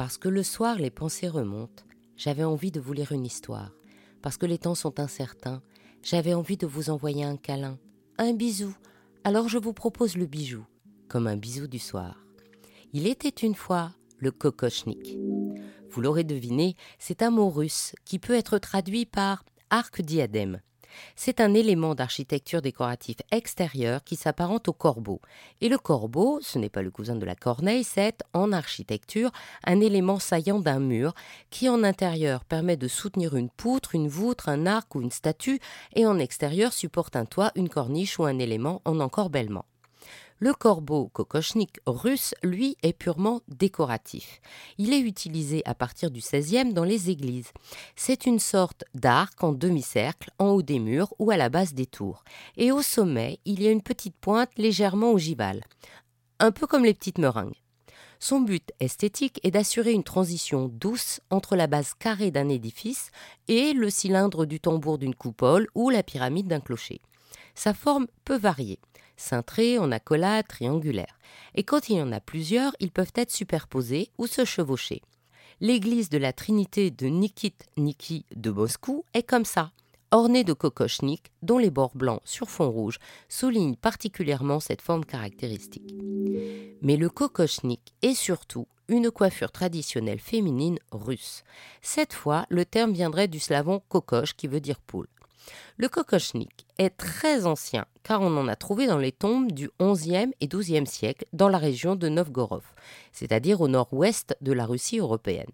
Parce que le soir les pensées remontent, j'avais envie de vous lire une histoire. Parce que les temps sont incertains, j'avais envie de vous envoyer un câlin, un bisou. Alors je vous propose le bijou, comme un bisou du soir. Il était une fois le kokochnik. Vous l'aurez deviné, c'est un mot russe qui peut être traduit par arc-diadème. C'est un élément d'architecture décoratif extérieur qui s'apparente au corbeau. Et le corbeau, ce n'est pas le cousin de la corneille, c'est, en architecture, un élément saillant d'un mur qui, en intérieur, permet de soutenir une poutre, une voûte, un arc ou une statue, et en extérieur supporte un toit, une corniche ou un élément en encorbellement. Le corbeau kokochnik russe, lui, est purement décoratif. Il est utilisé à partir du XVIe dans les églises. C'est une sorte d'arc en demi-cercle en haut des murs ou à la base des tours. Et au sommet, il y a une petite pointe légèrement ogivale, un peu comme les petites meringues. Son but esthétique est d'assurer une transition douce entre la base carrée d'un édifice et le cylindre du tambour d'une coupole ou la pyramide d'un clocher. Sa forme peut varier cintrés, en accolade, triangulaires. Et quand il y en a plusieurs, ils peuvent être superposés ou se chevaucher. L'église de la Trinité de Nikit Niki de Moscou est comme ça, ornée de kokochnik dont les bords blancs sur fond rouge soulignent particulièrement cette forme caractéristique. Mais le kokochnik est surtout une coiffure traditionnelle féminine russe. Cette fois, le terme viendrait du slavon kokosh qui veut dire poule. Le kokochnik est très ancien car on en a trouvé dans les tombes du XIe et XIIe siècle dans la région de Novgorod, c'est-à-dire au nord-ouest de la Russie européenne.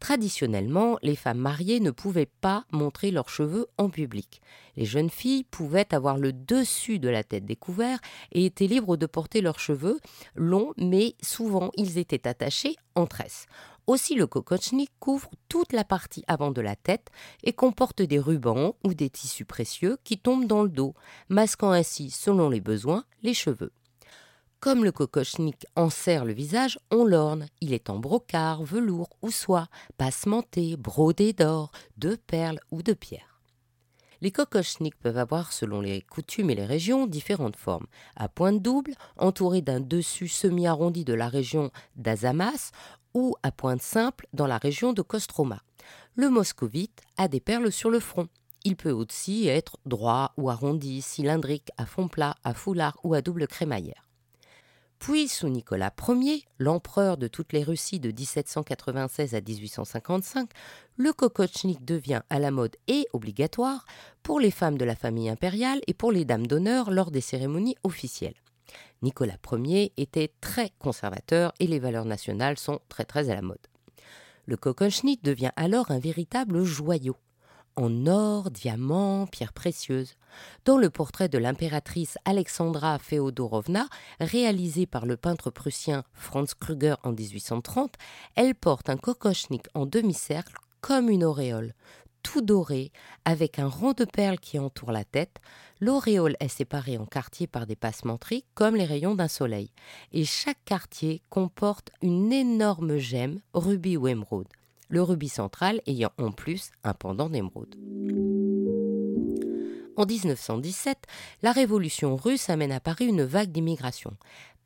Traditionnellement, les femmes mariées ne pouvaient pas montrer leurs cheveux en public. Les jeunes filles pouvaient avoir le dessus de la tête découvert et étaient libres de porter leurs cheveux longs, mais souvent ils étaient attachés en tresse. Aussi, le kokochnik couvre toute la partie avant de la tête et comporte des rubans ou des tissus précieux qui tombent dans le dos, masquant ainsi, selon les besoins, les cheveux. Comme le kokochnik enserre le visage, on l'orne. Il est en brocart, velours ou soie, passementé, brodé d'or, de perles ou de pierres. Les kokochniks peuvent avoir, selon les coutumes et les régions, différentes formes. À pointe double, entouré d'un dessus semi-arrondi de la région d'Azamas, ou à pointe simple dans la région de Kostroma. Le moscovite a des perles sur le front. Il peut aussi être droit ou arrondi, cylindrique, à fond plat, à foulard ou à double crémaillère. Puis, sous Nicolas Ier, l'empereur de toutes les Russies de 1796 à 1855, le kokochnik devient à la mode et obligatoire pour les femmes de la famille impériale et pour les dames d'honneur lors des cérémonies officielles. Nicolas Ier était très conservateur et les valeurs nationales sont très très à la mode. Le kokochnik devient alors un véritable joyau en or, diamants, pierres précieuses. Dans le portrait de l'impératrice Alexandra Féodorovna, réalisé par le peintre prussien Franz Krüger en 1830, elle porte un kokochnik en demi-cercle comme une auréole, tout doré, avec un rang de perles qui entoure la tête. L'auréole est séparée en quartiers par des passementeries, comme les rayons d'un soleil, et chaque quartier comporte une énorme gemme, rubis ou émeraude le rubis central ayant en plus un pendant d'émeraude. En 1917, la révolution russe amène à Paris une vague d'immigration.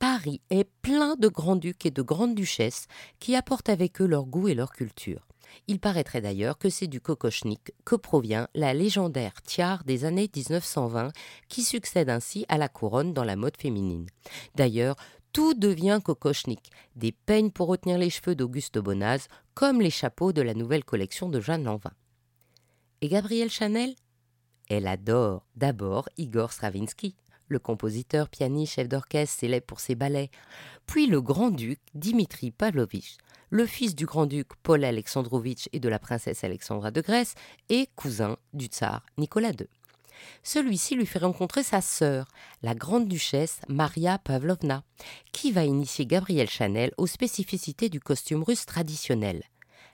Paris est plein de grands-ducs et de grandes-duchesses qui apportent avec eux leur goût et leur culture. Il paraîtrait d'ailleurs que c'est du kokochnik que provient la légendaire tiare des années 1920 qui succède ainsi à la couronne dans la mode féminine. D'ailleurs, tout devient kokochnik, des peignes pour retenir les cheveux d'Auguste Bonaz, comme les chapeaux de la nouvelle collection de Jeanne Lanvin. Et Gabrielle Chanel? Elle adore d'abord Igor Stravinsky, le compositeur, pianiste, chef d'orchestre célèbre pour ses ballets, puis le grand-duc Dimitri Pavlovitch, le fils du grand-duc Paul Alexandrovitch et de la princesse Alexandra de Grèce, et cousin du tsar Nicolas II. Celui-ci lui fait rencontrer sa sœur, la grande-duchesse Maria Pavlovna, qui va initier Gabrielle Chanel aux spécificités du costume russe traditionnel.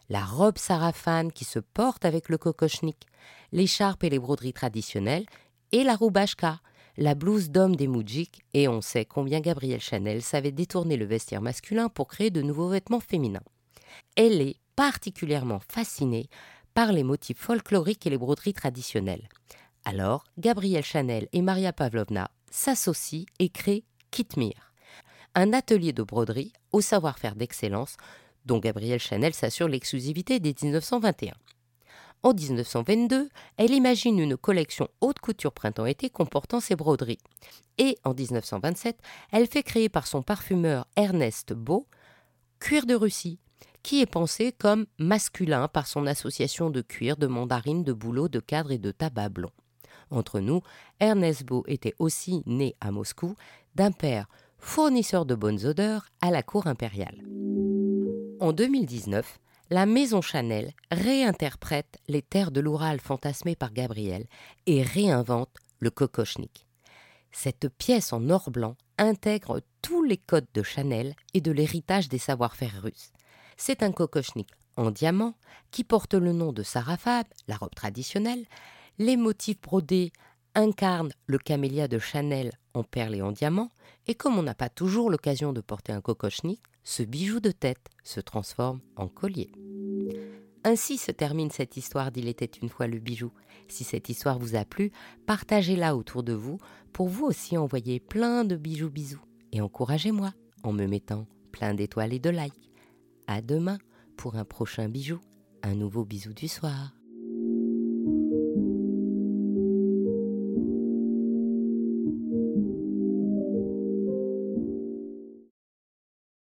La robe sarafane qui se porte avec le kokochnik, l'écharpe et les broderies traditionnelles, et la roubachka, la blouse d'homme des moujiks, et on sait combien Gabrielle Chanel savait détourner le vestiaire masculin pour créer de nouveaux vêtements féminins. Elle est particulièrement fascinée par les motifs folkloriques et les broderies traditionnelles. Alors, Gabrielle Chanel et Maria Pavlovna s'associent et créent Kitmir, un atelier de broderie au savoir-faire d'excellence, dont Gabrielle Chanel s'assure l'exclusivité dès 1921. En 1922, elle imagine une collection haute couture printemps-été comportant ses broderies. Et en 1927, elle fait créer par son parfumeur Ernest Beau Cuir de Russie, qui est pensé comme masculin par son association de cuir, de mandarine, de bouleau, de cadre et de tabac blond. Entre nous, Ernest Beau était aussi né à Moscou d'un père fournisseur de bonnes odeurs à la cour impériale. En 2019, la maison Chanel réinterprète les terres de l'Oural fantasmées par Gabriel et réinvente le kokochnik. Cette pièce en or blanc intègre tous les codes de Chanel et de l'héritage des savoir-faire russes. C'est un kokochnik en diamant qui porte le nom de Sarafab, la robe traditionnelle. Les motifs brodés incarnent le camélia de Chanel en perles et en diamants, et comme on n'a pas toujours l'occasion de porter un kokochnik, ce bijou de tête se transforme en collier. Ainsi se termine cette histoire d'Il était une fois le bijou. Si cette histoire vous a plu, partagez-la autour de vous pour vous aussi envoyer plein de bijoux bisous. Et encouragez-moi en me mettant plein d'étoiles et de likes. À demain pour un prochain bijou, un nouveau bisou du soir.